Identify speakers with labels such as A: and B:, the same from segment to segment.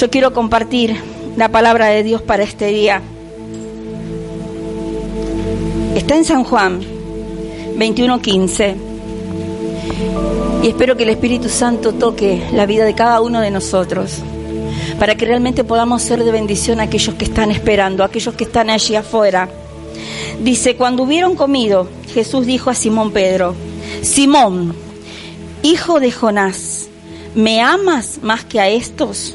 A: Yo quiero compartir la palabra de Dios para este día. Está en San Juan 21:15. Y espero que el Espíritu Santo toque la vida de cada uno de nosotros para que realmente podamos ser de bendición a aquellos que están esperando, a aquellos que están allí afuera. Dice, cuando hubieron comido, Jesús dijo a Simón Pedro, Simón, hijo de Jonás, ¿me amas más que a estos?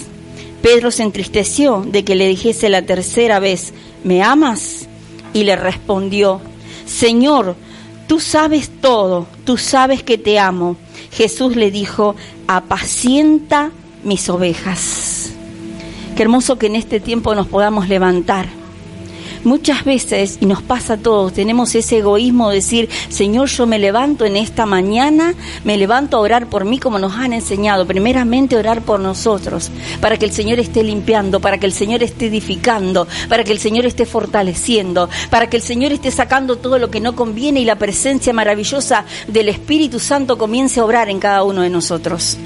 A: Pedro se entristeció de que le dijese la tercera vez, ¿me amas? Y le respondió, Señor, tú sabes todo, tú sabes que te amo. Jesús le dijo, apacienta mis ovejas. Qué hermoso que en este tiempo nos podamos levantar Muchas veces, y nos pasa a todos, tenemos ese egoísmo de decir, Señor, yo me levanto en esta mañana, me levanto a orar por mí como nos han enseñado, primeramente orar por nosotros, para que el Señor esté limpiando, para que el Señor esté edificando, para que el Señor esté fortaleciendo, para que el Señor esté sacando todo lo que no conviene y la presencia maravillosa del Espíritu Santo comience a obrar en cada uno de nosotros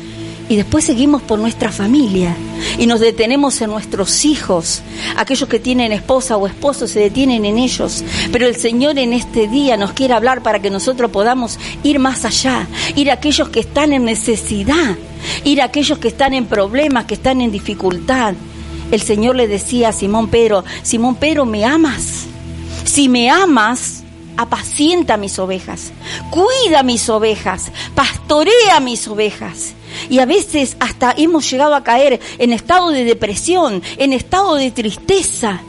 A: y después seguimos por nuestra familia y nos detenemos en nuestros hijos. Aquellos que tienen esposa o esposo se detienen en ellos. Pero el Señor en este día nos quiere hablar para que nosotros podamos ir más allá, ir a aquellos que están en necesidad, ir a aquellos que están en problemas, que están en dificultad. El Señor le decía a Simón Pedro, Simón Pedro, ¿me amas? Si me amas, apacienta mis ovejas, cuida mis ovejas, pastorea mis ovejas. Y a veces hasta hemos llegado a caer en estado de depresión, en estado de tristeza,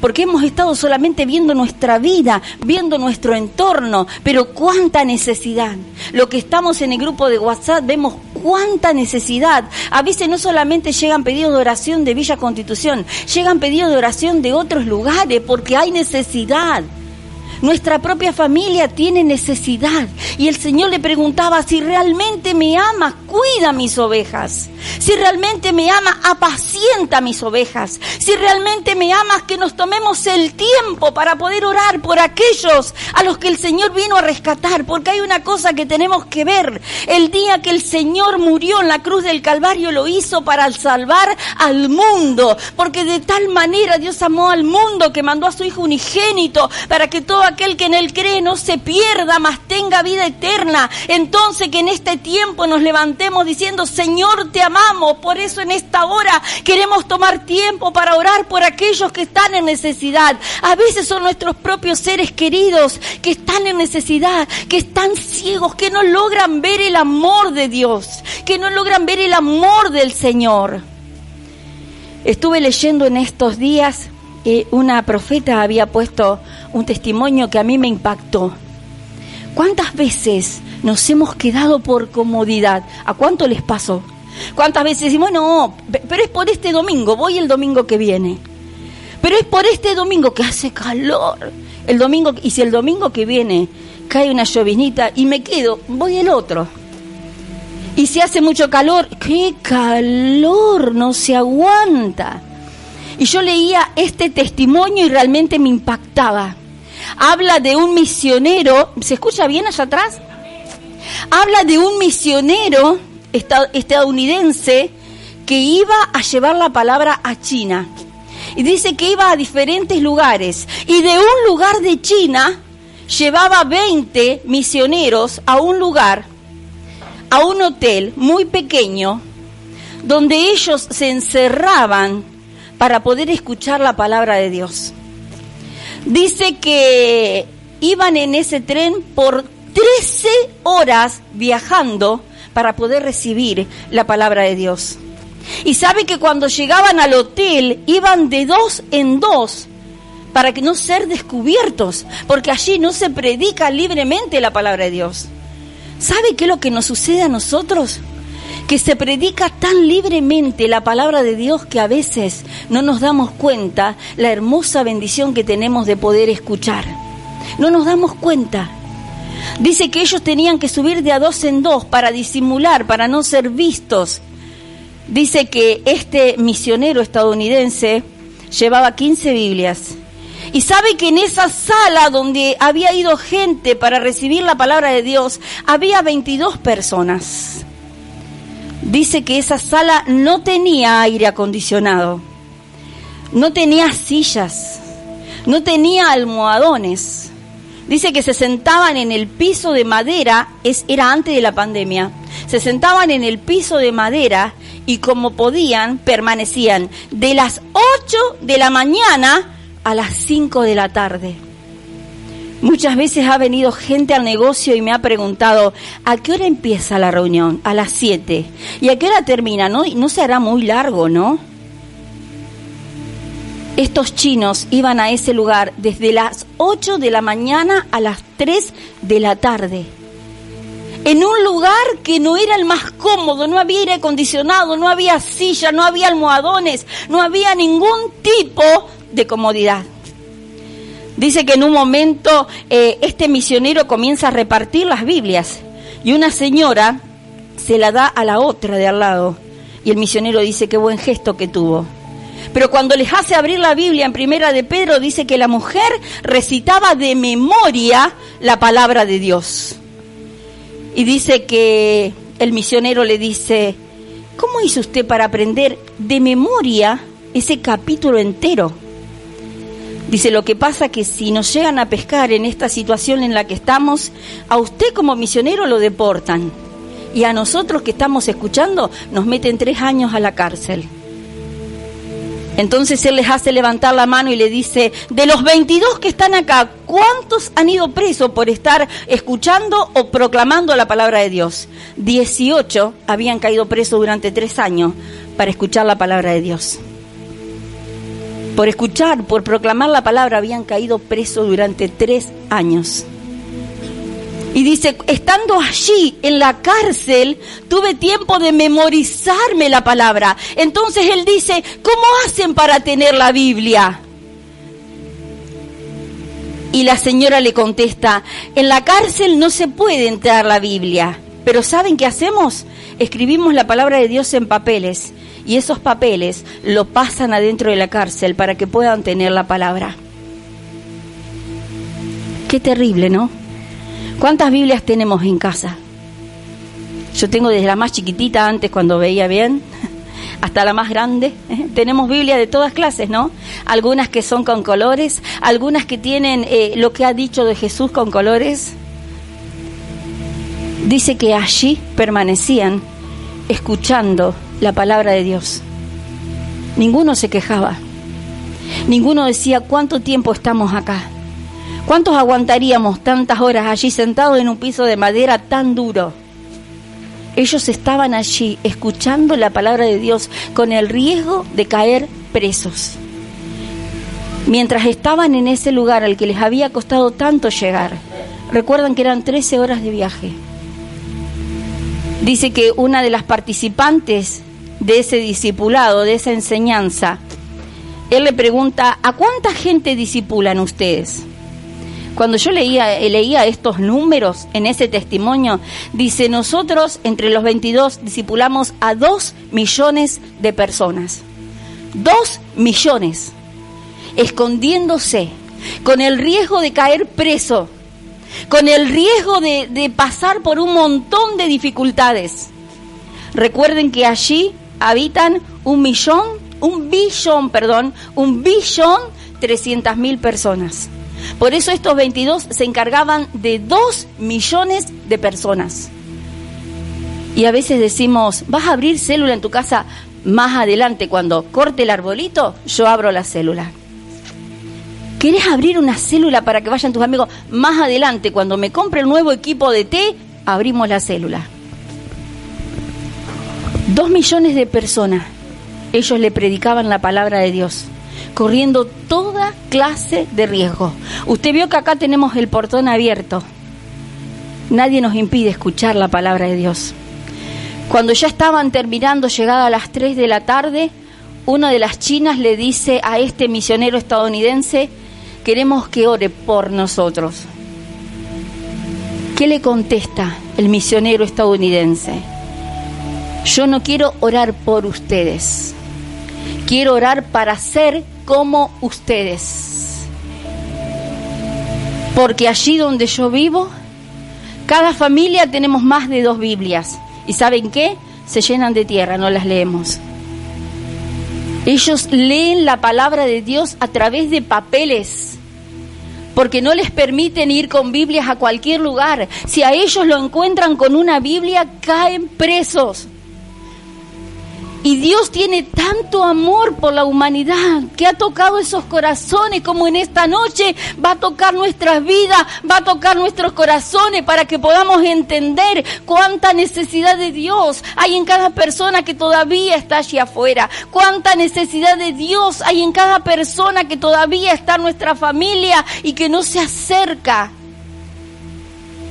A: porque hemos estado solamente viendo nuestra vida, viendo nuestro entorno, pero cuánta necesidad. Lo que estamos en el grupo de WhatsApp vemos cuánta necesidad. A veces no solamente llegan pedidos de oración de Villa Constitución, llegan pedidos de oración de otros lugares porque hay necesidad. Nuestra propia familia tiene necesidad. Y el Señor le preguntaba, si realmente me amas, cuida mis ovejas. Si realmente me ama, apacienta mis ovejas. Si realmente me amas, que nos tomemos el tiempo para poder orar por aquellos a los que el Señor vino a rescatar. Porque hay una cosa que tenemos que ver. El día que el Señor murió en la cruz del Calvario lo hizo para salvar al mundo. Porque de tal manera Dios amó al mundo que mandó a su Hijo unigénito para que todo aquel que en él cree no se pierda, mas tenga vida eterna. Entonces que en este tiempo nos levantemos diciendo, Señor, te amamos. Por eso en esta hora queremos tomar tiempo para orar por aquellos que están en necesidad. A veces son nuestros propios seres queridos que están en necesidad, que están ciegos, que no logran ver el amor de Dios, que no logran ver el amor del Señor. Estuve leyendo en estos días una profeta había puesto un testimonio que a mí me impactó. ¿Cuántas veces nos hemos quedado por comodidad? ¿A cuánto les pasó? ¿Cuántas veces decimos, no, pero es por este domingo, voy el domingo que viene? Pero es por este domingo que hace calor. El domingo, y si el domingo que viene cae una llovinita y me quedo, voy el otro. Y si hace mucho calor, qué calor, no se aguanta. Y yo leía este testimonio y realmente me impactaba. Habla de un misionero, ¿se escucha bien allá atrás? Habla de un misionero estadounidense que iba a llevar la palabra a China. Y dice que iba a diferentes lugares. Y de un lugar de China llevaba 20 misioneros a un lugar, a un hotel muy pequeño, donde ellos se encerraban para poder escuchar la palabra de Dios. Dice que iban en ese tren por 13 horas viajando para poder recibir la palabra de Dios. Y sabe que cuando llegaban al hotel iban de dos en dos para que no ser descubiertos, porque allí no se predica libremente la palabra de Dios. ¿Sabe qué es lo que nos sucede a nosotros? Que se predica tan libremente la palabra de Dios que a veces no nos damos cuenta la hermosa bendición que tenemos de poder escuchar. No nos damos cuenta. Dice que ellos tenían que subir de a dos en dos para disimular, para no ser vistos. Dice que este misionero estadounidense llevaba 15 Biblias. Y sabe que en esa sala donde había ido gente para recibir la palabra de Dios, había 22 personas. Dice que esa sala no tenía aire acondicionado, no tenía sillas, no tenía almohadones. Dice que se sentaban en el piso de madera, es, era antes de la pandemia, se sentaban en el piso de madera y como podían permanecían de las 8 de la mañana a las 5 de la tarde. Muchas veces ha venido gente al negocio y me ha preguntado, ¿a qué hora empieza la reunión? A las 7. ¿Y a qué hora termina? No, no será muy largo, ¿no? Estos chinos iban a ese lugar desde las 8 de la mañana a las 3 de la tarde en un lugar que no era el más cómodo, no había aire acondicionado, no había silla, no había almohadones, no había ningún tipo de comodidad. Dice que en un momento eh, este misionero comienza a repartir las Biblias y una señora se la da a la otra de al lado y el misionero dice qué buen gesto que tuvo. Pero cuando les hace abrir la Biblia en primera de Pedro dice que la mujer recitaba de memoria la palabra de Dios. Y dice que el misionero le dice, ¿cómo hizo usted para aprender de memoria ese capítulo entero? Dice, lo que pasa que si nos llegan a pescar en esta situación en la que estamos, a usted como misionero lo deportan y a nosotros que estamos escuchando nos meten tres años a la cárcel. Entonces él les hace levantar la mano y le dice, de los 22 que están acá, ¿cuántos han ido presos por estar escuchando o proclamando la palabra de Dios? 18 habían caído presos durante tres años para escuchar la palabra de Dios. Por escuchar, por proclamar la palabra, habían caído presos durante tres años. Y dice, estando allí en la cárcel, tuve tiempo de memorizarme la palabra. Entonces él dice, ¿cómo hacen para tener la Biblia? Y la señora le contesta, en la cárcel no se puede entrar la Biblia. Pero ¿saben qué hacemos? Escribimos la palabra de Dios en papeles y esos papeles lo pasan adentro de la cárcel para que puedan tener la palabra. Qué terrible, ¿no? ¿Cuántas Biblias tenemos en casa? Yo tengo desde la más chiquitita antes cuando veía bien hasta la más grande. Tenemos Biblias de todas clases, ¿no? Algunas que son con colores, algunas que tienen eh, lo que ha dicho de Jesús con colores. Dice que allí permanecían escuchando la palabra de Dios. Ninguno se quejaba. Ninguno decía cuánto tiempo estamos acá. ¿Cuántos aguantaríamos tantas horas allí sentados en un piso de madera tan duro? Ellos estaban allí escuchando la palabra de Dios con el riesgo de caer presos. Mientras estaban en ese lugar al que les había costado tanto llegar, recuerdan que eran 13 horas de viaje. Dice que una de las participantes de ese discipulado, de esa enseñanza, él le pregunta, ¿a cuánta gente disipulan ustedes? Cuando yo leía, leía estos números en ese testimonio, dice, nosotros entre los 22 discipulamos a dos millones de personas. Dos millones, escondiéndose, con el riesgo de caer preso, con el riesgo de pasar por un montón de dificultades. Recuerden que allí habitan un millón, un billón, perdón, un billón trescientas mil personas. Por eso estos 22 se encargaban de 2 millones de personas. Y a veces decimos, vas a abrir célula en tu casa más adelante, cuando corte el arbolito, yo abro la célula. ¿Querés abrir una célula para que vayan tus amigos más adelante? Cuando me compre el nuevo equipo de té, abrimos la célula. Dos millones de personas, ellos le predicaban la palabra de Dios corriendo toda clase de riesgo. Usted vio que acá tenemos el portón abierto. Nadie nos impide escuchar la palabra de Dios. Cuando ya estaban terminando, llegada a las 3 de la tarde, una de las chinas le dice a este misionero estadounidense, queremos que ore por nosotros. ¿Qué le contesta el misionero estadounidense? Yo no quiero orar por ustedes, quiero orar para ser como ustedes. Porque allí donde yo vivo, cada familia tenemos más de dos Biblias. ¿Y saben qué? Se llenan de tierra, no las leemos. Ellos leen la palabra de Dios a través de papeles, porque no les permiten ir con Biblias a cualquier lugar. Si a ellos lo encuentran con una Biblia, caen presos. Y Dios tiene tanto amor por la humanidad que ha tocado esos corazones como en esta noche va a tocar nuestras vidas, va a tocar nuestros corazones para que podamos entender cuánta necesidad de Dios hay en cada persona que todavía está allí afuera, cuánta necesidad de Dios hay en cada persona que todavía está en nuestra familia y que no se acerca.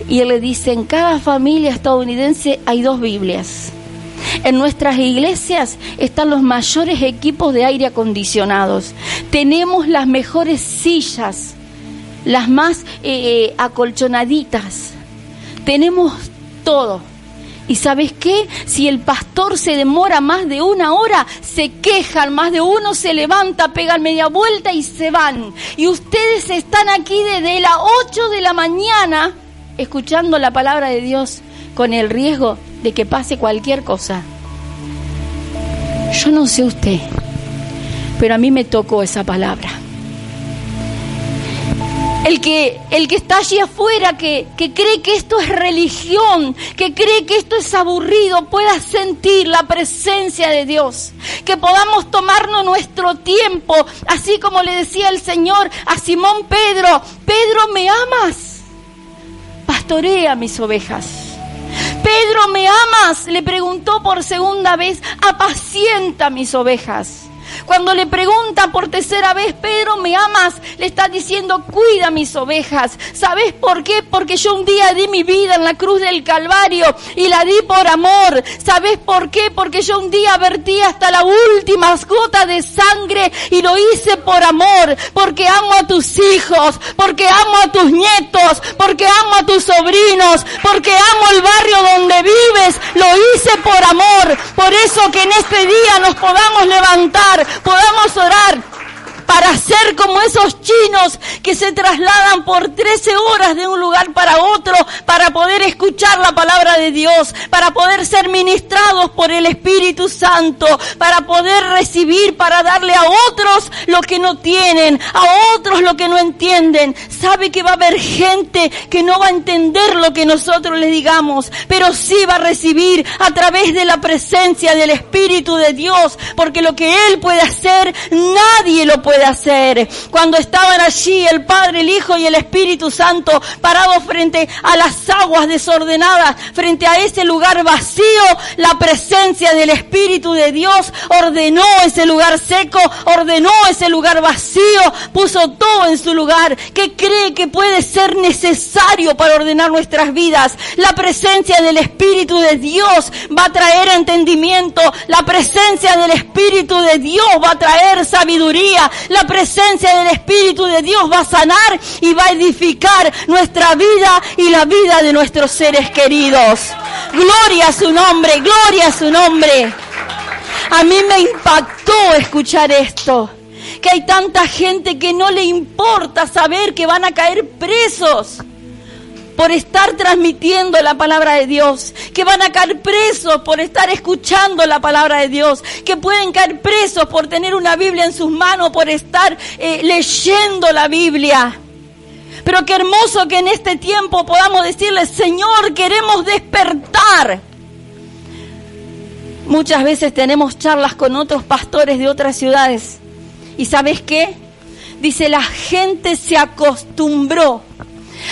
A: Y él le dice, en cada familia estadounidense hay dos Biblias. En nuestras iglesias están los mayores equipos de aire acondicionados. Tenemos las mejores sillas, las más eh, eh, acolchonaditas. Tenemos todo. ¿Y sabes qué? Si el pastor se demora más de una hora, se quejan, más de uno se levanta, pegan media vuelta y se van. Y ustedes están aquí desde las 8 de la mañana escuchando la palabra de Dios con el riesgo de que pase cualquier cosa. Yo no sé usted, pero a mí me tocó esa palabra. El que, el que está allí afuera, que, que cree que esto es religión, que cree que esto es aburrido, pueda sentir la presencia de Dios. Que podamos tomarnos nuestro tiempo, así como le decía el Señor a Simón Pedro, Pedro, ¿me amas? Pastorea mis ovejas. Pedro, ¿me amas? Le preguntó por segunda vez, apacienta mis ovejas. Cuando le pregunta por tercera vez, Pedro, ¿me amas? Le está diciendo, cuida mis ovejas. ¿Sabes por qué? Porque yo un día di mi vida en la cruz del Calvario y la di por amor. ¿Sabes por qué? Porque yo un día vertí hasta la última gota de sangre y lo hice por amor. Porque amo a tus hijos, porque amo a tus nietos, porque amo a tus sobrinos, porque amo el barrio donde vives. Lo hice por amor. Por eso que en este día nos podamos levantar podamos orar para ser como esos chinos que se trasladan por 13 horas de un lugar para otro para poder escuchar la palabra de Dios, para poder ser ministrados por el Espíritu Santo, para poder recibir, para darle a otros lo que no tienen, a otros lo que no entienden. Sabe que va a haber gente que no va a entender lo que nosotros le digamos, pero sí va a recibir a través de la presencia del Espíritu de Dios, porque lo que Él puede hacer, nadie lo puede hacer. Cuando estaban allí el Padre, el Hijo y el Espíritu Santo parados frente a las aguas desordenadas, frente a ese lugar vacío, la presencia del Espíritu de Dios ordenó ese lugar seco, ordenó ese lugar vacío, puso todo en su lugar. ¿Qué cree que puede ser necesario para ordenar nuestras vidas? La presencia del Espíritu de Dios va a traer entendimiento, la presencia del Espíritu de Dios va a traer sabiduría, la presencia del Espíritu de Dios va a sanar y va a edificar nuestra vida y la vida de nuestros seres queridos. Gloria a su nombre, gloria a su nombre. A mí me impactó escuchar esto que hay tanta gente que no le importa saber que van a caer presos por estar transmitiendo la palabra de Dios, que van a caer presos por estar escuchando la palabra de Dios, que pueden caer presos por tener una Biblia en sus manos, por estar eh, leyendo la Biblia. Pero qué hermoso que en este tiempo podamos decirle, Señor, queremos despertar. Muchas veces tenemos charlas con otros pastores de otras ciudades. ¿Y sabes qué? Dice, la gente se acostumbró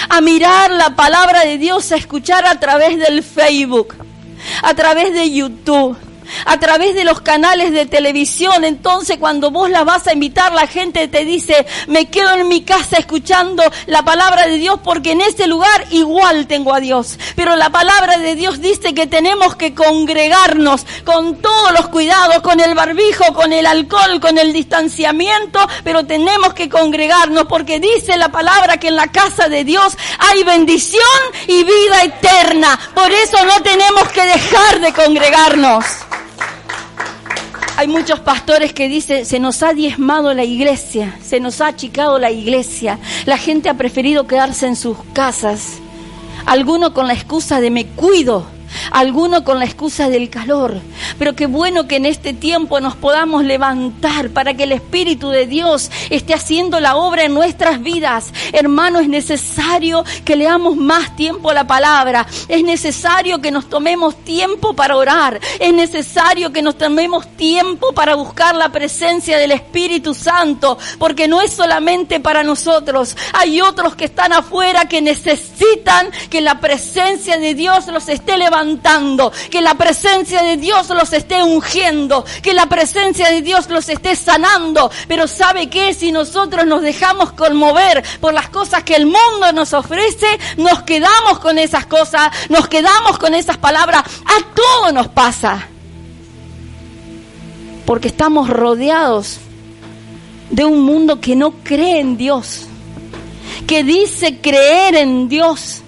A: a mirar la palabra de Dios, a escuchar a través del Facebook, a través de YouTube, a través de los canales de televisión. Entonces cuando vos la vas a invitar, la gente te dice, me quedo en mi casa escuchando la palabra de Dios porque en ese lugar igual tengo a Dios. Pero la palabra de Dios dice que tenemos que congregarnos con todos los cuidados, con el barbijo, con el alcohol, con el distanciamiento, pero tenemos que congregarnos porque dice la palabra que en la casa de Dios hay bendición y vida eterna. Por eso no tenemos que dejar de congregarnos. Hay muchos pastores que dicen, se nos ha diezmado la iglesia, se nos ha achicado la iglesia, la gente ha preferido quedarse en sus casas, algunos con la excusa de me cuido, alguno con la excusa del calor. Pero qué bueno que en este tiempo nos podamos levantar para que el Espíritu de Dios esté haciendo la obra en nuestras vidas. Hermano, es necesario que leamos más tiempo la palabra. Es necesario que nos tomemos tiempo para orar. Es necesario que nos tomemos tiempo para buscar la presencia del Espíritu Santo. Porque no es solamente para nosotros. Hay otros que están afuera que necesitan que la presencia de Dios los esté levantando que la presencia de Dios los esté ungiendo, que la presencia de Dios los esté sanando. Pero ¿sabe qué? Si nosotros nos dejamos conmover por las cosas que el mundo nos ofrece, nos quedamos con esas cosas, nos quedamos con esas palabras. A todo nos pasa. Porque estamos rodeados de un mundo que no cree en Dios, que dice creer en Dios,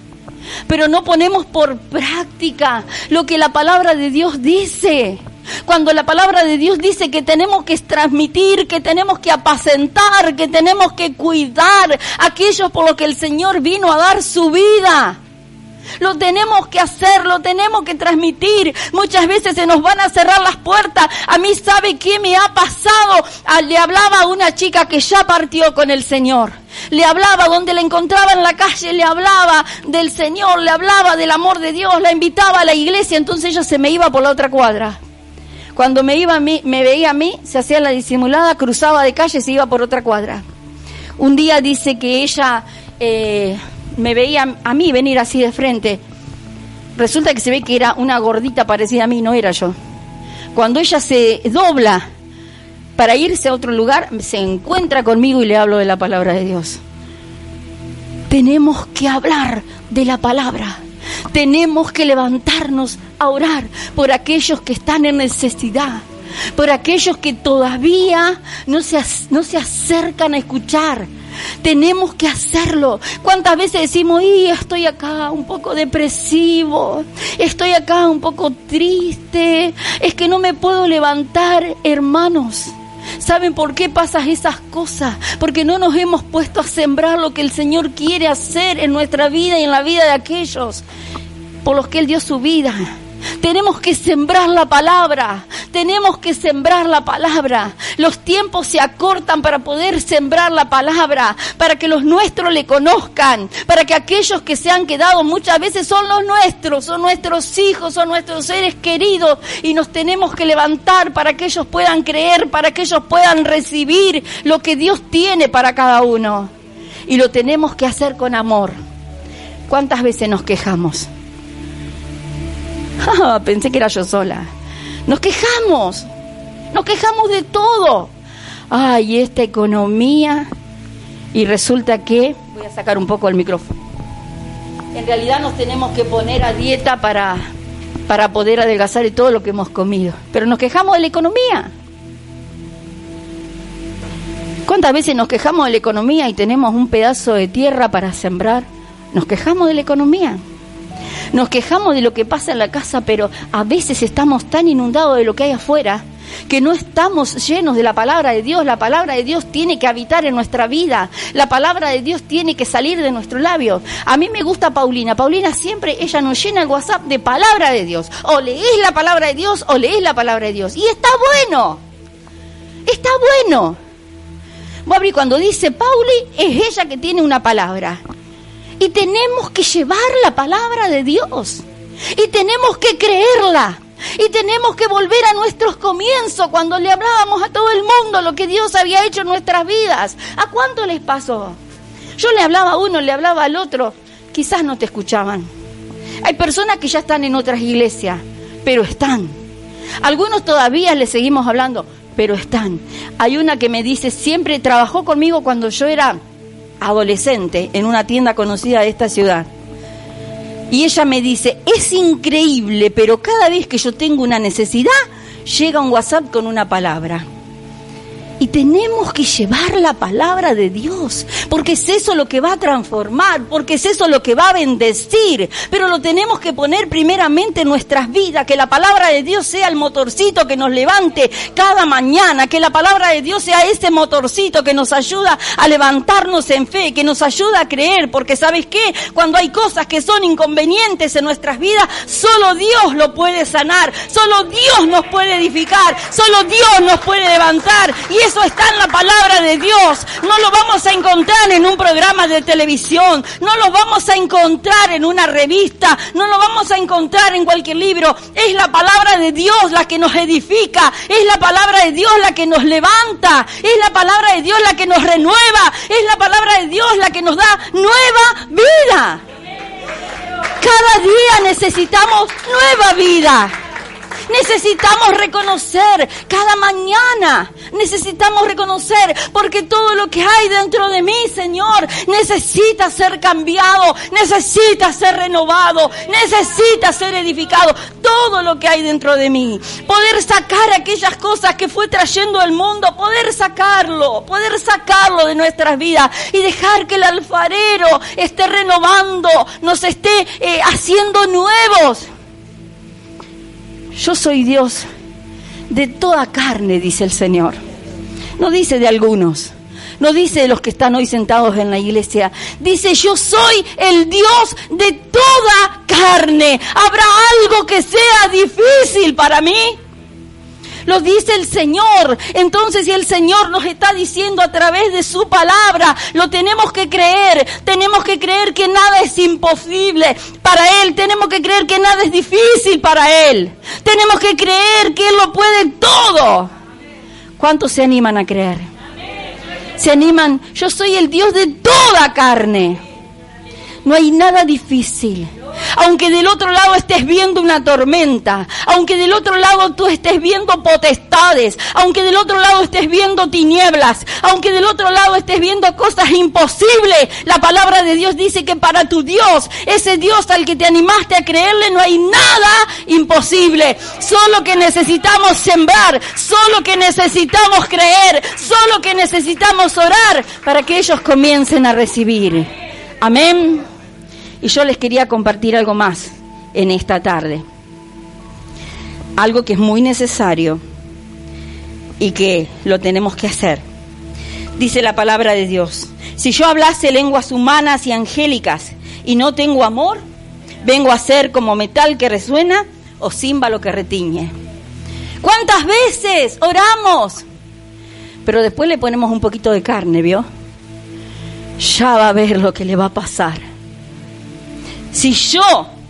A: pero no ponemos por práctica lo que la palabra de Dios dice. Cuando la palabra de Dios dice que tenemos que transmitir, que tenemos que apacentar, que tenemos que cuidar aquellos por los que el Señor vino a dar su vida. Lo tenemos que hacer, lo tenemos que transmitir. Muchas veces se nos van a cerrar las puertas. A mí sabe qué me ha pasado. Ah, le hablaba a una chica que ya partió con el Señor. Le hablaba donde la encontraba en la calle, le hablaba del Señor, le hablaba del amor de Dios, la invitaba a la iglesia, entonces ella se me iba por la otra cuadra. Cuando me iba a mí, me veía a mí, se hacía la disimulada, cruzaba de calle y se iba por otra cuadra. Un día dice que ella eh, me veía a mí venir así de frente. Resulta que se ve que era una gordita parecida a mí, no era yo. Cuando ella se dobla para irse a otro lugar, se encuentra conmigo y le hablo de la palabra de Dios. Tenemos que hablar de la palabra. Tenemos que levantarnos a orar por aquellos que están en necesidad, por aquellos que todavía no se, no se acercan a escuchar. Tenemos que hacerlo. ¿Cuántas veces decimos, y estoy acá un poco depresivo, estoy acá un poco triste, es que no me puedo levantar, hermanos? ¿Saben por qué pasan esas cosas? Porque no nos hemos puesto a sembrar lo que el Señor quiere hacer en nuestra vida y en la vida de aquellos por los que Él dio su vida. Tenemos que sembrar la palabra, tenemos que sembrar la palabra. Los tiempos se acortan para poder sembrar la palabra, para que los nuestros le conozcan, para que aquellos que se han quedado muchas veces son los nuestros, son nuestros hijos, son nuestros seres queridos y nos tenemos que levantar para que ellos puedan creer, para que ellos puedan recibir lo que Dios tiene para cada uno. Y lo tenemos que hacer con amor. ¿Cuántas veces nos quejamos? Pensé que era yo sola. Nos quejamos, nos quejamos de todo. Ay, esta economía. Y resulta que, voy a sacar un poco el micrófono. En realidad nos tenemos que poner a dieta para, para poder adelgazar de todo lo que hemos comido. Pero nos quejamos de la economía. ¿Cuántas veces nos quejamos de la economía y tenemos un pedazo de tierra para sembrar? Nos quejamos de la economía. Nos quejamos de lo que pasa en la casa, pero a veces estamos tan inundados de lo que hay afuera que no estamos llenos de la palabra de Dios. La palabra de Dios tiene que habitar en nuestra vida. La palabra de Dios tiene que salir de nuestro labio. A mí me gusta Paulina. Paulina siempre, ella nos llena el WhatsApp de palabra de Dios. O lees la palabra de Dios o lees la palabra de Dios. Y está bueno. Está bueno. Bobby, cuando dice Pauli, es ella que tiene una palabra. Y tenemos que llevar la palabra de Dios. Y tenemos que creerla. Y tenemos que volver a nuestros comienzos cuando le hablábamos a todo el mundo lo que Dios había hecho en nuestras vidas. ¿A cuánto les pasó? Yo le hablaba a uno, le hablaba al otro. Quizás no te escuchaban. Hay personas que ya están en otras iglesias, pero están. Algunos todavía le seguimos hablando, pero están. Hay una que me dice, siempre trabajó conmigo cuando yo era adolescente en una tienda conocida de esta ciudad. Y ella me dice, es increíble, pero cada vez que yo tengo una necesidad, llega un WhatsApp con una palabra. Y tenemos que llevar la palabra de Dios, porque es eso lo que va a transformar, porque es eso lo que va a bendecir. Pero lo tenemos que poner primeramente en nuestras vidas, que la palabra de Dios sea el motorcito que nos levante cada mañana, que la palabra de Dios sea ese motorcito que nos ayuda a levantarnos en fe, que nos ayuda a creer, porque sabes qué, cuando hay cosas que son inconvenientes en nuestras vidas, solo Dios lo puede sanar, solo Dios nos puede edificar, solo Dios nos puede levantar. Y eso está en la palabra de Dios. No lo vamos a encontrar en un programa de televisión, no lo vamos a encontrar en una revista, no lo vamos a encontrar en cualquier libro. Es la palabra de Dios la que nos edifica, es la palabra de Dios la que nos levanta, es la palabra de Dios la que nos renueva, es la palabra de Dios la que nos da nueva vida. Cada día necesitamos nueva vida. Necesitamos reconocer cada mañana. Necesitamos reconocer porque todo lo que hay dentro de mí, Señor, necesita ser cambiado, necesita ser renovado, necesita ser edificado. Todo lo que hay dentro de mí. Poder sacar aquellas cosas que fue trayendo el mundo, poder sacarlo, poder sacarlo de nuestras vidas y dejar que el alfarero esté renovando, nos esté eh, haciendo nuevos. Yo soy Dios de toda carne, dice el Señor. No dice de algunos. No dice de los que están hoy sentados en la iglesia. Dice, yo soy el Dios de toda carne. ¿Habrá algo que sea difícil para mí? Lo dice el Señor. Entonces, si el Señor nos está diciendo a través de su palabra, lo tenemos que creer. Tenemos que creer que nada es imposible para Él. Tenemos que creer que nada es difícil para Él. Tenemos que creer que Él lo puede todo. ¿Cuántos se animan a creer? Se animan. Yo soy el Dios de toda carne. No hay nada difícil aunque del otro lado estés viendo una tormenta, aunque del otro lado tú estés viendo potestades, aunque del otro lado estés viendo tinieblas, aunque del otro lado estés viendo cosas imposibles, la palabra de Dios dice que para tu Dios, ese Dios al que te animaste a creerle, no hay nada imposible. Solo que necesitamos sembrar, solo que necesitamos creer, solo que necesitamos orar para que ellos comiencen a recibir. Amén. Y yo les quería compartir algo más en esta tarde. Algo que es muy necesario y que lo tenemos que hacer. Dice la palabra de Dios, si yo hablase lenguas humanas y angélicas y no tengo amor, vengo a ser como metal que resuena o címbalo que retiñe. ¿Cuántas veces oramos? Pero después le ponemos un poquito de carne, ¿vio? Ya va a ver lo que le va a pasar. Si yo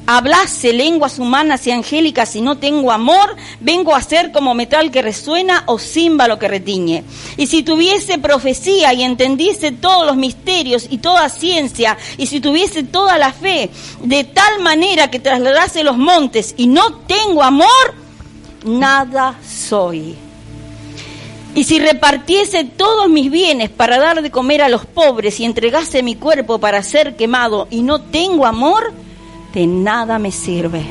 A: hablase lenguas humanas y angélicas y no tengo amor, vengo a ser como metal que resuena o címbalo que retiñe. Y si tuviese profecía y entendiese todos los misterios y toda ciencia, y si tuviese toda la fe, de tal manera que trasladase los montes y no tengo amor, nada soy. Y si repartiese todos mis bienes para dar de comer a los pobres y entregase mi cuerpo para ser quemado y no tengo amor, de nada me sirve.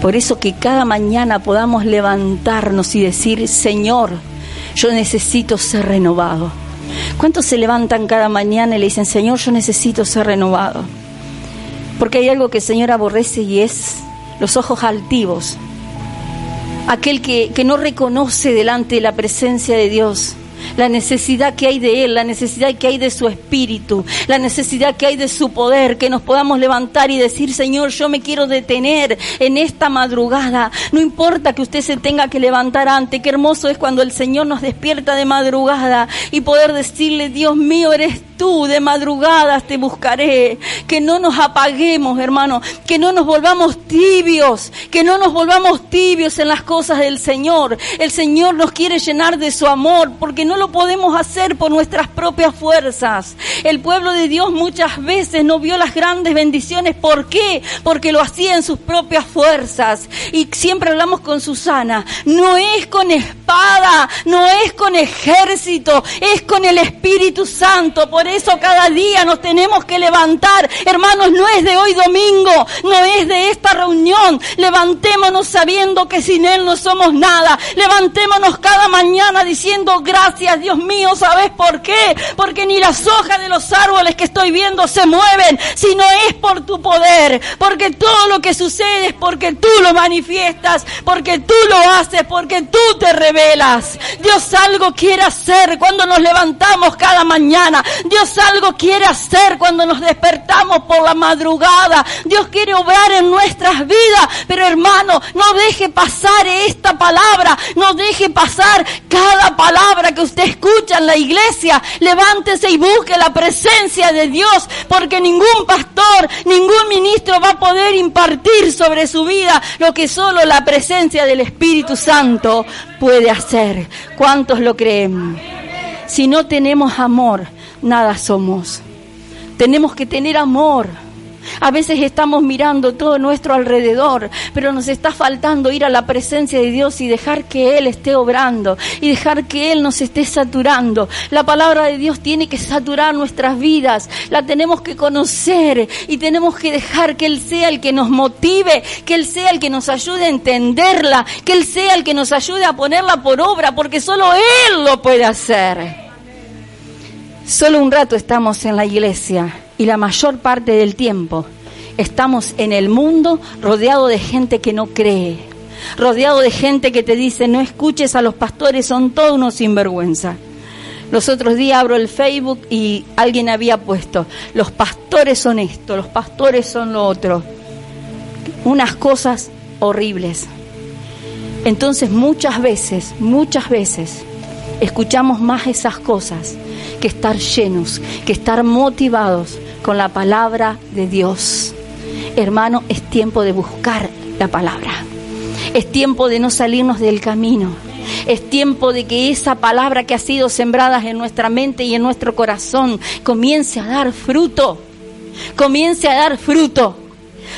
A: Por eso que cada mañana podamos levantarnos y decir, Señor, yo necesito ser renovado. ¿Cuántos se levantan cada mañana y le dicen, Señor, yo necesito ser renovado? Porque hay algo que el Señor aborrece y es los ojos altivos aquel que, que no reconoce delante de la presencia de Dios la necesidad que hay de Él, la necesidad que hay de su espíritu, la necesidad que hay de su poder, que nos podamos levantar y decir, Señor, yo me quiero detener en esta madrugada. No importa que usted se tenga que levantar antes, qué hermoso es cuando el Señor nos despierta de madrugada y poder decirle, Dios mío, eres tú, de madrugadas te buscaré. Que no nos apaguemos, hermano, que no nos volvamos tibios, que no nos volvamos tibios en las cosas del Señor. El Señor nos quiere llenar de su amor porque no lo podemos hacer por nuestras propias fuerzas. El pueblo de Dios muchas veces no vio las grandes bendiciones. ¿Por qué? Porque lo hacía en sus propias fuerzas. Y siempre hablamos con Susana, no es con espada, no es con ejército, es con el Espíritu Santo. Eso cada día nos tenemos que levantar. Hermanos, no es de hoy domingo, no es de esta reunión. Levantémonos sabiendo que sin Él no somos nada. Levantémonos cada mañana diciendo gracias Dios mío, ¿sabes por qué? Porque ni las hojas de los árboles que estoy viendo se mueven, sino es por tu poder. Porque todo lo que sucede es porque tú lo manifiestas, porque tú lo haces, porque tú te revelas. Dios algo quiere hacer cuando nos levantamos cada mañana. Algo quiere hacer cuando nos despertamos por la madrugada. Dios quiere obrar en nuestras vidas. Pero hermano, no deje pasar esta palabra. No deje pasar cada palabra que usted escucha en la iglesia. Levántese y busque la presencia de Dios. Porque ningún pastor, ningún ministro va a poder impartir sobre su vida lo que solo la presencia del Espíritu Santo puede hacer. ¿Cuántos lo creen? Si no tenemos amor, nada somos. Tenemos que tener amor. A veces estamos mirando todo nuestro alrededor, pero nos está faltando ir a la presencia de Dios y dejar que Él esté obrando y dejar que Él nos esté saturando. La palabra de Dios tiene que saturar nuestras vidas, la tenemos que conocer y tenemos que dejar que Él sea el que nos motive, que Él sea el que nos ayude a entenderla, que Él sea el que nos ayude a ponerla por obra, porque solo Él lo puede hacer. Solo un rato estamos en la iglesia y la mayor parte del tiempo estamos en el mundo rodeado de gente que no cree, rodeado de gente que te dice no escuches a los pastores, son todos unos sinvergüenza. Los otros días abro el Facebook y alguien había puesto, los pastores son esto, los pastores son lo otro. Unas cosas horribles. Entonces muchas veces, muchas veces, escuchamos más esas cosas que estar llenos, que estar motivados con la palabra de Dios. Hermano, es tiempo de buscar la palabra. Es tiempo de no salirnos del camino. Es tiempo de que esa palabra que ha sido sembrada en nuestra mente y en nuestro corazón comience a dar fruto. Comience a dar fruto.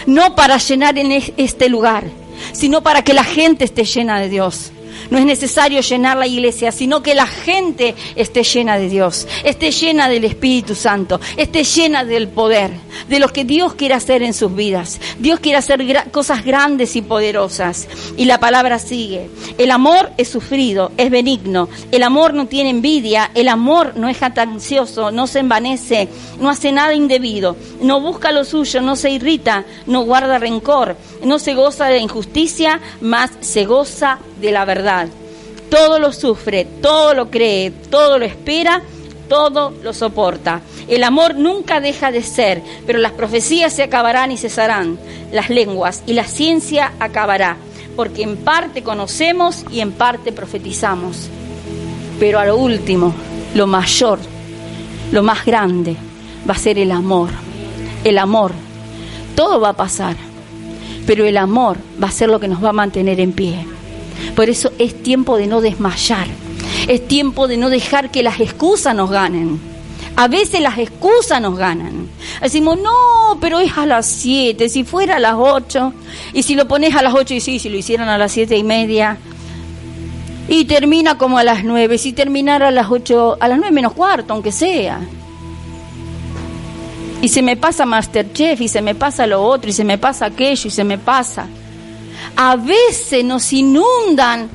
A: No para llenar en este lugar, sino para que la gente esté llena de Dios. No es necesario llenar la iglesia, sino que la gente esté llena de Dios, esté llena del Espíritu Santo, esté llena del poder, de lo que Dios quiere hacer en sus vidas. Dios quiere hacer cosas grandes y poderosas. Y la palabra sigue. El amor es sufrido, es benigno. El amor no tiene envidia. El amor no es jactancioso, no se envanece, no hace nada indebido, no busca lo suyo, no se irrita, no guarda rencor, no se goza de injusticia, más se goza de la verdad. Todo lo sufre, todo lo cree, todo lo espera, todo lo soporta. El amor nunca deja de ser, pero las profecías se acabarán y cesarán, las lenguas y la ciencia acabará, porque en parte conocemos y en parte profetizamos. Pero a lo último, lo mayor, lo más grande, va a ser el amor. El amor. Todo va a pasar, pero el amor va a ser lo que nos va a mantener en pie. Por eso es tiempo de no desmayar. Es tiempo de no dejar que las excusas nos ganen. A veces las excusas nos ganan. Decimos, no, pero es a las 7, si fuera a las 8, y si lo pones a las 8 y sí, si lo hicieran a las siete y media, y termina como a las 9, si terminara a las 8, a las 9 menos cuarto, aunque sea. Y se me pasa Masterchef, y se me pasa lo otro, y se me pasa aquello, y se me pasa a veces nos inundan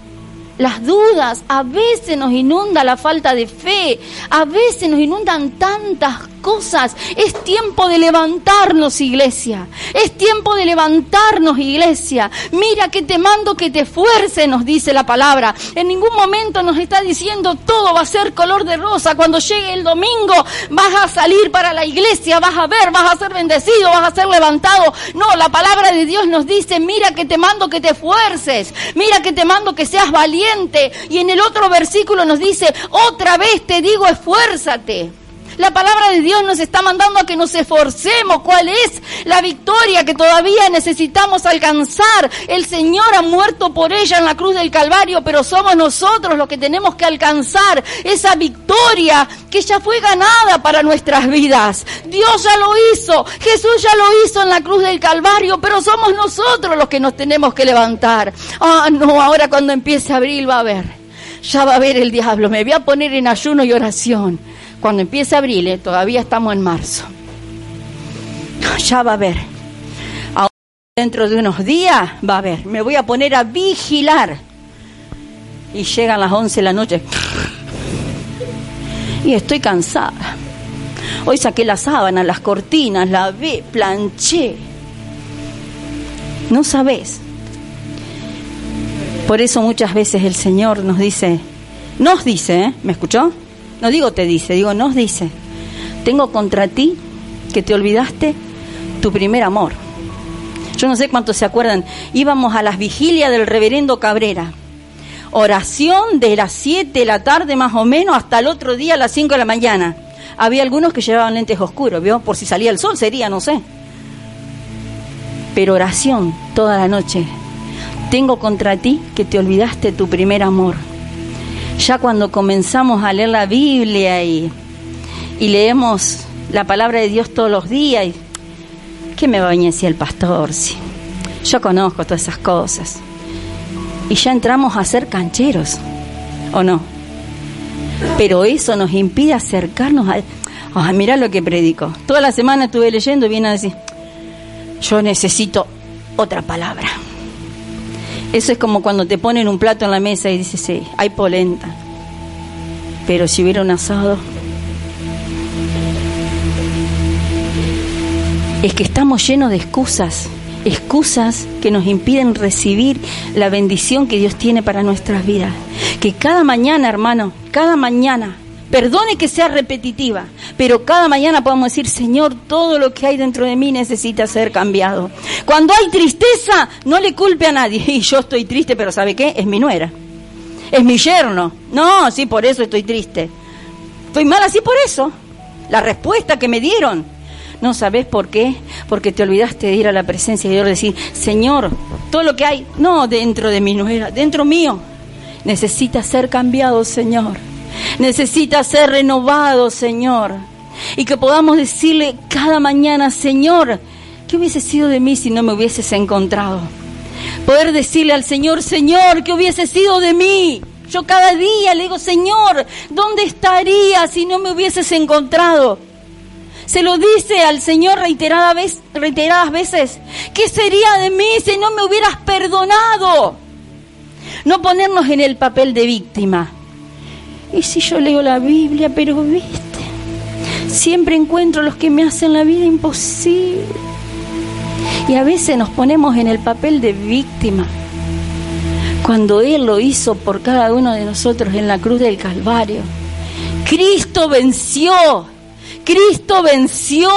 A: las dudas, a veces nos inunda la falta de fe, a veces nos inundan tantas cosas. Es tiempo de levantarnos, iglesia. Es tiempo de levantarnos, iglesia. Mira que te mando que te esfuerces, nos dice la palabra. En ningún momento nos está diciendo todo va a ser color de rosa. Cuando llegue el domingo vas a salir para la iglesia, vas a ver, vas a ser bendecido, vas a ser levantado. No, la palabra de Dios nos dice, mira que te mando que te esfuerces. Mira que te mando que seas valiente. Y en el otro versículo nos dice, otra vez te digo, esfuérzate. La palabra de Dios nos está mandando a que nos esforcemos. ¿Cuál es la victoria que todavía necesitamos alcanzar? El Señor ha muerto por ella en la cruz del Calvario, pero somos nosotros los que tenemos que alcanzar esa victoria que ya fue ganada para nuestras vidas. Dios ya lo hizo, Jesús ya lo hizo en la cruz del Calvario, pero somos nosotros los que nos tenemos que levantar. Ah, no, ahora cuando empiece abril va a haber, ya va a haber el diablo, me voy a poner en ayuno y oración. Cuando empiece abril, eh, todavía estamos en marzo, ya va a haber. Dentro de unos días va a haber, me voy a poner a vigilar. Y llegan las 11 de la noche y estoy cansada. Hoy saqué la sábana, las cortinas, la ve, planché. No sabes. Por eso muchas veces el Señor nos dice, nos dice, ¿eh? ¿me escuchó? No digo te dice, digo nos dice, tengo contra ti que te olvidaste tu primer amor. Yo no sé cuántos se acuerdan, íbamos a las vigilias del reverendo Cabrera oración de las 7 de la tarde más o menos hasta el otro día a las 5 de la mañana. Había algunos que llevaban lentes oscuros, ¿vio? Por si salía el sol sería, no sé. Pero oración toda la noche. Tengo contra ti que te olvidaste tu primer amor. Ya cuando comenzamos a leer la Biblia y, y leemos la palabra de Dios todos los días, y, ¿qué me va a venir el pastor? Sí. Yo conozco todas esas cosas y ya entramos a ser cancheros, ¿o no? Pero eso nos impide acercarnos a... Mira lo que predico. Toda la semana estuve leyendo y viene a decir, yo necesito otra palabra. Eso es como cuando te ponen un plato en la mesa y dices, sí, hay polenta. Pero si hubiera un asado... Es que estamos llenos de excusas excusas que nos impiden recibir la bendición que Dios tiene para nuestras vidas. Que cada mañana, hermano, cada mañana, perdone que sea repetitiva, pero cada mañana podemos decir, Señor, todo lo que hay dentro de mí necesita ser cambiado. Cuando hay tristeza, no le culpe a nadie. Y yo estoy triste, pero ¿sabe qué? Es mi nuera. Es mi yerno. No, sí, por eso estoy triste. Estoy mal así por eso. La respuesta que me dieron no sabes por qué, porque te olvidaste de ir a la presencia de Dios y decir, Señor, todo lo que hay, no dentro de mi nuera, dentro mío, necesita ser cambiado, Señor. Necesita ser renovado, Señor. Y que podamos decirle cada mañana, Señor, ¿qué hubiese sido de mí si no me hubieses encontrado? Poder decirle al Señor, Señor, ¿qué hubiese sido de mí? Yo cada día le digo, Señor, ¿dónde estaría si no me hubieses encontrado? se lo dice al Señor reiteradas veces, reiteradas veces. ¿Qué sería de mí si no me hubieras perdonado? No ponernos en el papel de víctima. Y si yo leo la Biblia, pero viste, siempre encuentro los que me hacen la vida imposible. Y a veces nos ponemos en el papel de víctima. Cuando Él lo hizo por cada uno de nosotros en la cruz del Calvario. Cristo venció Cristo venció.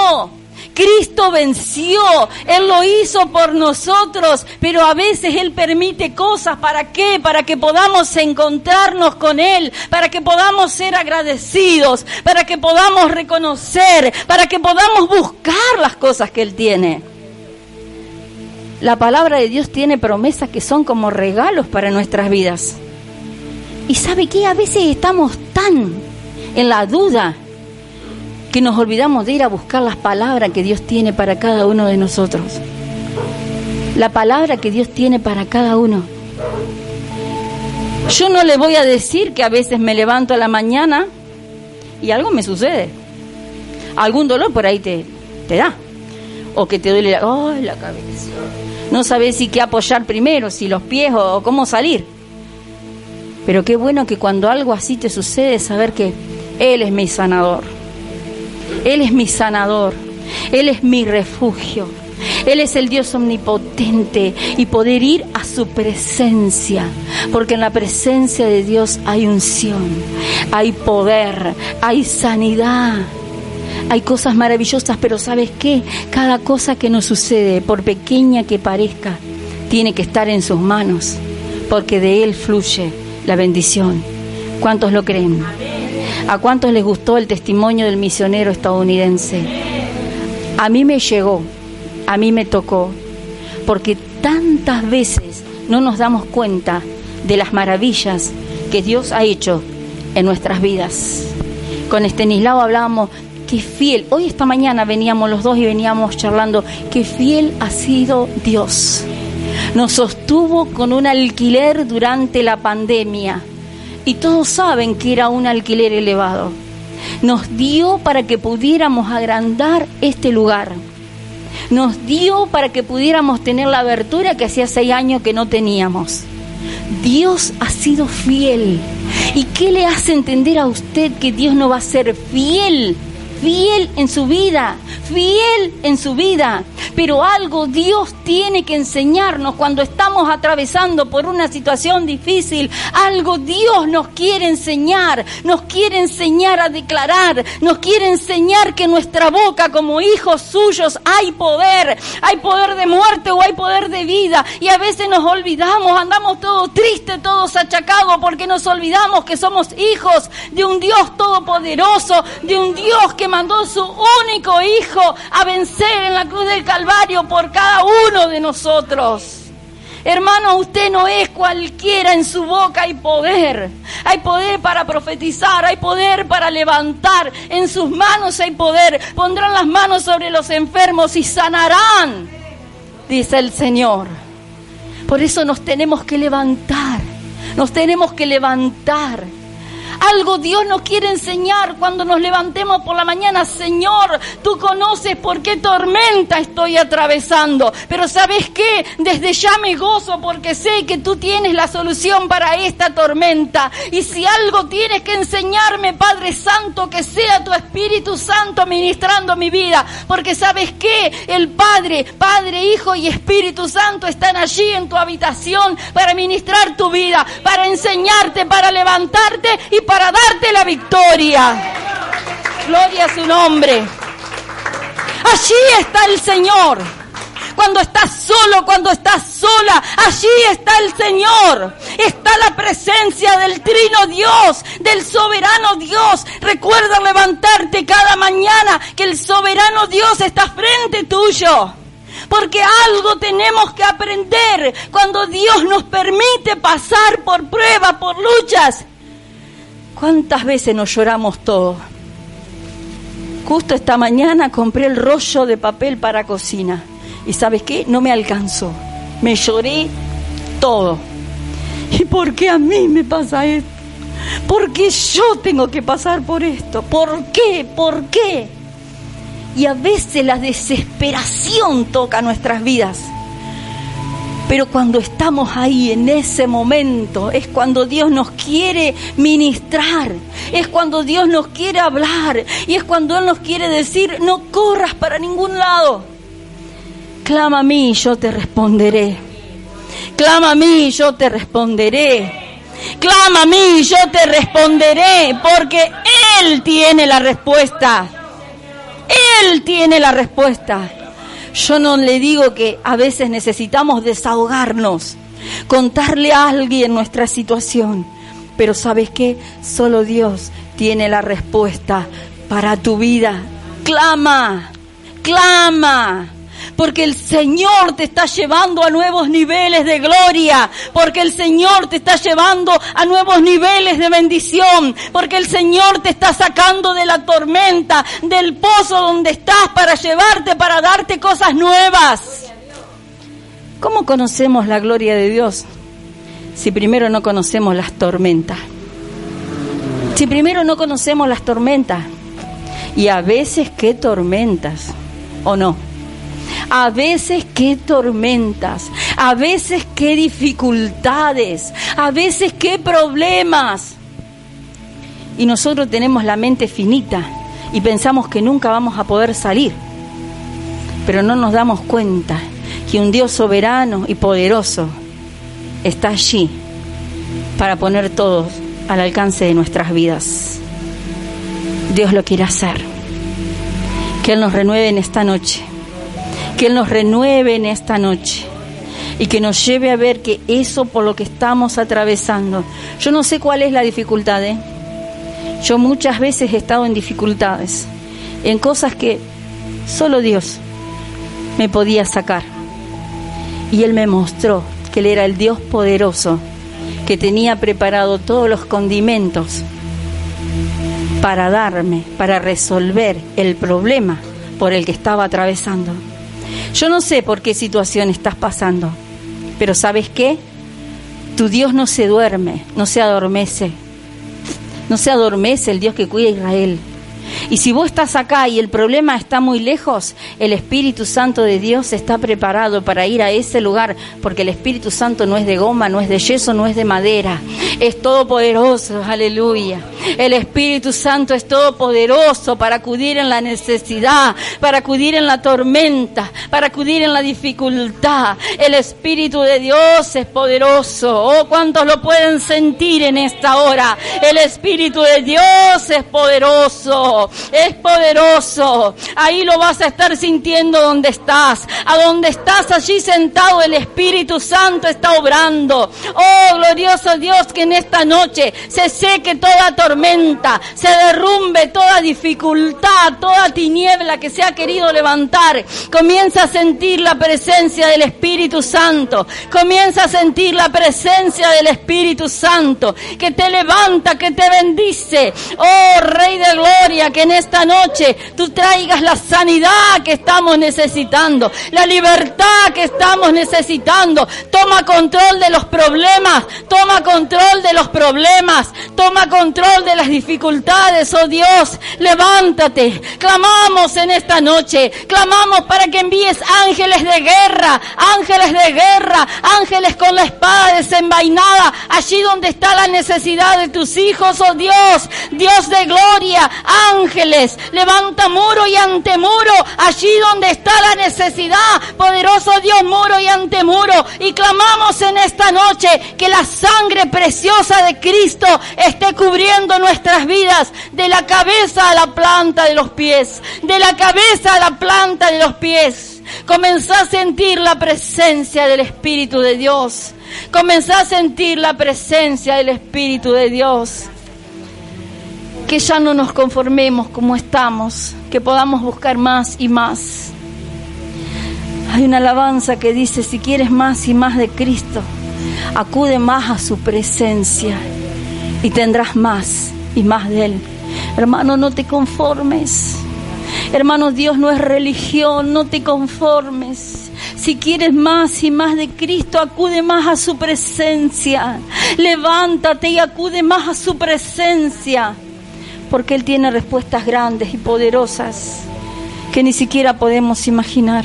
A: Cristo venció, Él lo hizo por nosotros, pero a veces Él permite cosas, ¿para qué? Para que podamos encontrarnos con Él, para que podamos ser agradecidos, para que podamos reconocer, para que podamos buscar las cosas que Él tiene. La palabra de Dios tiene promesas que son como regalos para nuestras vidas. Y sabe que a veces estamos tan en la duda que nos olvidamos de ir a buscar las palabras que Dios tiene para cada uno de nosotros. La palabra que Dios tiene para cada uno. Yo no le voy a decir que a veces me levanto a la mañana y algo me sucede. Algún dolor por ahí te, te da. O que te duele la, la cabeza. No sabes si qué apoyar primero, si los pies o cómo salir. Pero qué bueno que cuando algo así te sucede, saber que Él es mi sanador. Él es mi sanador, Él es mi refugio, Él es el Dios omnipotente y poder ir a su presencia, porque en la presencia de Dios hay unción, hay poder, hay sanidad. Hay cosas maravillosas, pero ¿sabes qué? Cada cosa que nos sucede, por pequeña que parezca, tiene que estar en sus manos, porque de Él fluye la bendición. ¿Cuántos lo creen? ¿A cuántos les gustó el testimonio del misionero estadounidense? A mí me llegó, a mí me tocó, porque tantas veces no nos damos cuenta de las maravillas que Dios ha hecho en nuestras vidas. Con Estenislao hablábamos, qué fiel, hoy esta mañana veníamos los dos y veníamos charlando, qué fiel ha sido Dios. Nos sostuvo con un alquiler durante la pandemia y todos saben que era un alquiler elevado. Nos dio para que pudiéramos agrandar este lugar. Nos dio para que pudiéramos tener la abertura que hacía seis años que no teníamos. Dios ha sido fiel. ¿Y qué le hace entender a usted que Dios no va a ser fiel? Fiel en su vida, fiel en su vida. Pero algo Dios tiene que enseñarnos cuando estamos atravesando por una situación difícil. Algo Dios nos quiere enseñar. Nos quiere enseñar a declarar. Nos quiere enseñar que nuestra boca como hijos suyos hay poder. Hay poder de muerte o hay poder de vida. Y a veces nos olvidamos, andamos todos tristes, todos achacados porque nos olvidamos que somos hijos de un Dios todopoderoso, de un Dios que mandó su único hijo a vencer en la cruz del Calvario por cada uno de nosotros. Hermano, usted no es cualquiera, en su boca hay poder. Hay poder para profetizar, hay poder para levantar. En sus manos hay poder. Pondrán las manos sobre los enfermos y sanarán, dice el Señor. Por eso nos tenemos que levantar, nos tenemos que levantar. Algo Dios nos quiere enseñar cuando nos levantemos por la mañana. Señor, tú conoces por qué tormenta estoy atravesando. Pero sabes qué? Desde ya me gozo porque sé que tú tienes la solución para esta tormenta. Y si algo tienes que enseñarme, Padre Santo, que sea tu Espíritu Santo ministrando mi vida. Porque sabes qué? El Padre, Padre, Hijo y Espíritu Santo están allí en tu habitación para ministrar tu vida, para enseñarte, para levantarte y para para darte la victoria. Gloria a su nombre. Allí está el Señor. Cuando estás solo, cuando estás sola, allí está el Señor. Está la presencia del Trino Dios, del soberano Dios. Recuerda levantarte cada mañana que el soberano Dios está frente tuyo. Porque algo tenemos que aprender cuando Dios nos permite pasar por pruebas, por luchas. ¿Cuántas veces nos lloramos todos? Justo esta mañana compré el rollo de papel para cocina. ¿Y sabes qué? No me alcanzó. Me lloré todo. ¿Y por qué a mí me pasa esto? ¿Por qué yo tengo que pasar por esto? ¿Por qué? ¿Por qué? Y a veces la desesperación toca nuestras vidas. Pero cuando estamos ahí en ese momento es cuando Dios nos quiere ministrar, es cuando Dios nos quiere hablar y es cuando Él nos quiere decir, no corras para ningún lado. Clama a mí y yo te responderé. Clama a mí y yo te responderé. Clama a mí y yo te responderé porque Él tiene la respuesta. Él tiene la respuesta. Yo no le digo que a veces necesitamos desahogarnos, contarle a alguien nuestra situación, pero sabes qué, solo Dios tiene la respuesta para tu vida. Clama, clama porque el Señor te está llevando a nuevos niveles de gloria, porque el Señor te está llevando a nuevos niveles de bendición, porque el Señor te está sacando de la tormenta, del pozo donde estás para llevarte, para darte cosas nuevas. ¿Cómo conocemos la gloria de Dios si primero no conocemos las tormentas? Si primero no conocemos las tormentas, y a veces qué tormentas, ¿o no? A veces qué tormentas, a veces qué dificultades, a veces qué problemas. Y nosotros tenemos la mente finita y pensamos que nunca vamos a poder salir. Pero no nos damos cuenta que un Dios soberano y poderoso está allí para poner todo al alcance de nuestras vidas. Dios lo quiere hacer. Que Él nos renueve en esta noche que Él nos renueve en esta noche y que nos lleve a ver que eso por lo que estamos atravesando, yo no sé cuál es la dificultad, ¿eh? Yo muchas veces he estado en dificultades, en cosas que solo Dios me podía sacar. Y Él me mostró que Él era el Dios poderoso, que tenía preparado todos los condimentos para darme, para resolver el problema por el que estaba atravesando. Yo no sé por qué situación estás pasando, pero ¿sabes qué? Tu Dios no se duerme, no se adormece. No se adormece el Dios que cuida a Israel. Y si vos estás acá y el problema está muy lejos, el Espíritu Santo de Dios está preparado para ir a ese lugar, porque el Espíritu Santo no es de goma, no es de yeso, no es de madera, es todopoderoso, aleluya. El Espíritu Santo es todopoderoso para acudir en la necesidad, para acudir en la tormenta, para acudir en la dificultad. El Espíritu de Dios es poderoso. Oh, cuántos lo pueden sentir en esta hora. El Espíritu de Dios es poderoso es poderoso. Ahí lo vas a estar sintiendo donde estás. A donde estás allí sentado el Espíritu Santo está obrando. Oh, glorioso Dios, que en esta noche se seque toda tormenta, se derrumbe toda dificultad, toda tiniebla que se ha querido levantar. Comienza a sentir la presencia del Espíritu Santo. Comienza a sentir la presencia del Espíritu Santo que te levanta, que te bendice. Oh, Rey de Gloria, que en esta noche tú traigas la sanidad que estamos necesitando, la libertad que estamos necesitando. Toma control de los problemas, toma control de los problemas, toma control de las dificultades, oh Dios, levántate. Clamamos en esta noche, clamamos para que envíes ángeles de guerra, ángeles de guerra, ángeles con la espada desenvainada, allí donde está la necesidad de tus hijos, oh Dios, Dios de gloria, ángeles, levanta muro y antemuro, allí donde está la necesidad, poderoso Dios, muro y antemuro, y clamamos en esta noche que la sangre preciosa de Cristo esté cubriendo nuestras vidas, de la cabeza a la planta de los pies, de la cabeza a la planta de los pies. Comenzá a sentir la presencia del Espíritu de Dios. Comenzá a sentir la presencia del Espíritu de Dios que ya no nos conformemos como estamos, que podamos buscar más y más. Hay una alabanza que dice, si quieres más y más de Cristo, acude más a su presencia y tendrás más y más de Él. Hermano, no te conformes. Hermano, Dios no es religión, no te conformes. Si quieres más y más de Cristo, acude más a su presencia. Levántate y acude más a su presencia porque Él tiene respuestas grandes y poderosas que ni siquiera podemos imaginar.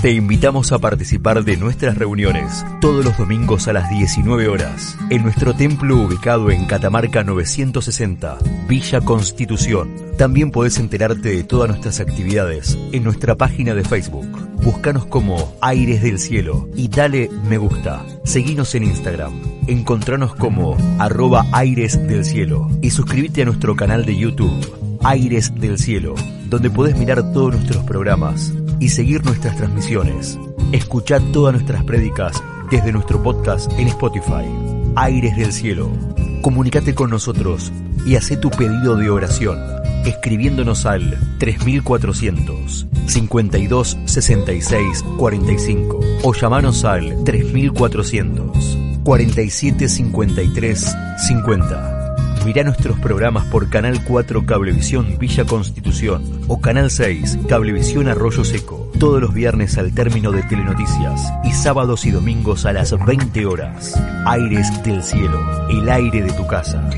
B: Te invitamos a participar de nuestras reuniones todos los domingos a las 19 horas en nuestro templo ubicado en Catamarca 960, Villa Constitución. También puedes enterarte de todas nuestras actividades en nuestra página de Facebook. Búscanos como Aires del Cielo y dale me gusta. Seguinos en Instagram. Encontranos como arroba Aires del Cielo y suscríbete a nuestro canal de YouTube Aires del Cielo, donde podés mirar todos nuestros programas y seguir nuestras transmisiones. Escuchad todas nuestras prédicas desde nuestro podcast en Spotify. Aires del Cielo. Comunicate con nosotros y haz tu pedido de oración escribiéndonos al 3400 52 66 45 o llamanos al 3400 47 53 50. Mirá nuestros programas por Canal 4 Cablevisión Villa Constitución o Canal 6 Cablevisión Arroyo Seco, todos los viernes al término de Telenoticias y sábados y domingos a las 20 horas. Aires del cielo, el aire de tu casa.